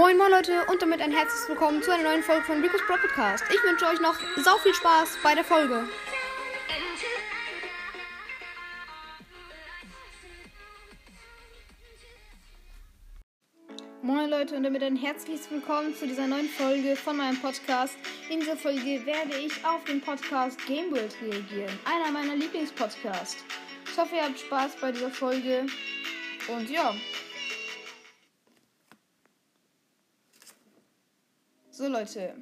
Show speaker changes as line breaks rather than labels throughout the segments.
Moin moin Leute und damit ein herzliches Willkommen zu einer neuen Folge von Rico's Pro Podcast. Ich wünsche euch noch sau viel Spaß bei der Folge. Moin Leute und damit ein herzliches Willkommen zu dieser neuen Folge von meinem Podcast. In dieser Folge werde ich auf den Podcast Game World reagieren, einer meiner Lieblingspodcasts. Ich hoffe, ihr habt Spaß bei dieser Folge und ja, So Leute,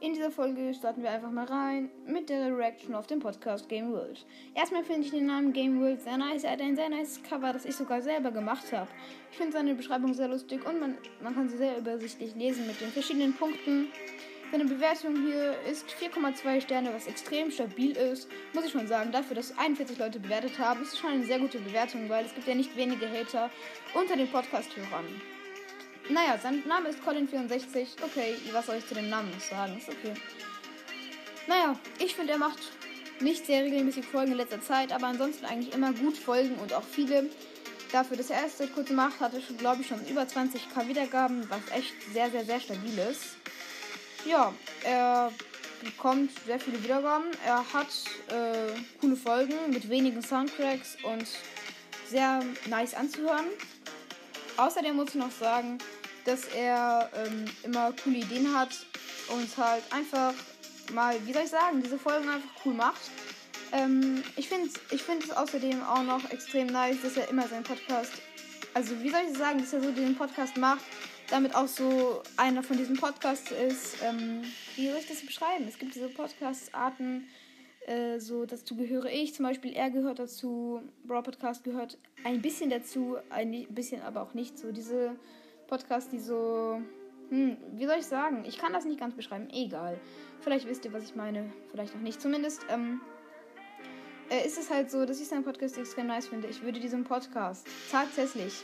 in dieser Folge starten wir einfach mal rein mit der Reaction auf den Podcast Game World. Erstmal finde ich den Namen Game World sehr nice. Er hat ein sehr nice Cover, das ich sogar selber gemacht habe. Ich finde seine Beschreibung sehr lustig und man, man kann sie sehr übersichtlich lesen mit den verschiedenen Punkten. Seine Bewertung hier ist 4,2 Sterne, was extrem stabil ist. Muss ich schon sagen, dafür, dass 41 Leute bewertet haben, ist es schon eine sehr gute Bewertung, weil es gibt ja nicht wenige Hater unter den Podcast-Hörern. Naja, sein Name ist Colin64. Okay, was soll ich zu dem Namen noch sagen? Ist okay. Naja, ich finde, er macht nicht sehr regelmäßig Folgen in letzter Zeit, aber ansonsten eigentlich immer gut Folgen und auch viele. Dafür, dass er erst seit kurzem macht, hatte schon, glaube ich, schon über 20k Wiedergaben, was echt sehr, sehr, sehr stabil ist. Ja, er bekommt sehr viele Wiedergaben. Er hat äh, coole Folgen mit wenigen Soundtracks und sehr nice anzuhören. Außerdem muss ich noch sagen, dass er ähm, immer coole Ideen hat und halt einfach mal, wie soll ich sagen, diese Folgen einfach cool macht. Ähm, ich finde ich find es außerdem auch noch extrem nice, dass er immer seinen Podcast, also wie soll ich sagen, dass er so den Podcast macht, damit auch so einer von diesen Podcasts ist. Ähm, wie soll ich das beschreiben? Es gibt diese Podcast-Arten, äh, so dazu gehöre ich, zum Beispiel er gehört dazu, Brawl Podcast gehört ein bisschen dazu, ein bisschen aber auch nicht so. Diese Podcasts, die so. Hm, wie soll ich sagen? Ich kann das nicht ganz beschreiben. Egal. Vielleicht wisst ihr, was ich meine. Vielleicht auch nicht. Zumindest ähm, äh, ist es halt so, dass ich seinen Podcast extrem nice finde. Ich würde diesem Podcast tatsächlich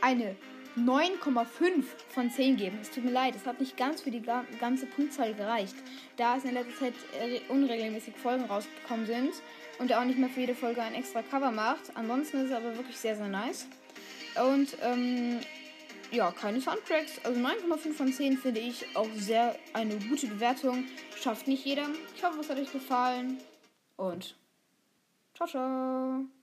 eine 9,5 von 10 geben. Es tut mir leid, es hat nicht ganz für die ganze Punktzahl gereicht, da es in letzter Zeit unregelmäßig Folgen rausgekommen sind und er auch nicht mehr für jede Folge ein extra Cover macht. Ansonsten ist es aber wirklich sehr, sehr nice. Und ähm, ja, keine Soundtracks. Also 9,5 von 10 finde ich auch sehr eine gute Bewertung. Schafft nicht jeder. Ich hoffe, es hat euch gefallen. Und ciao, ciao.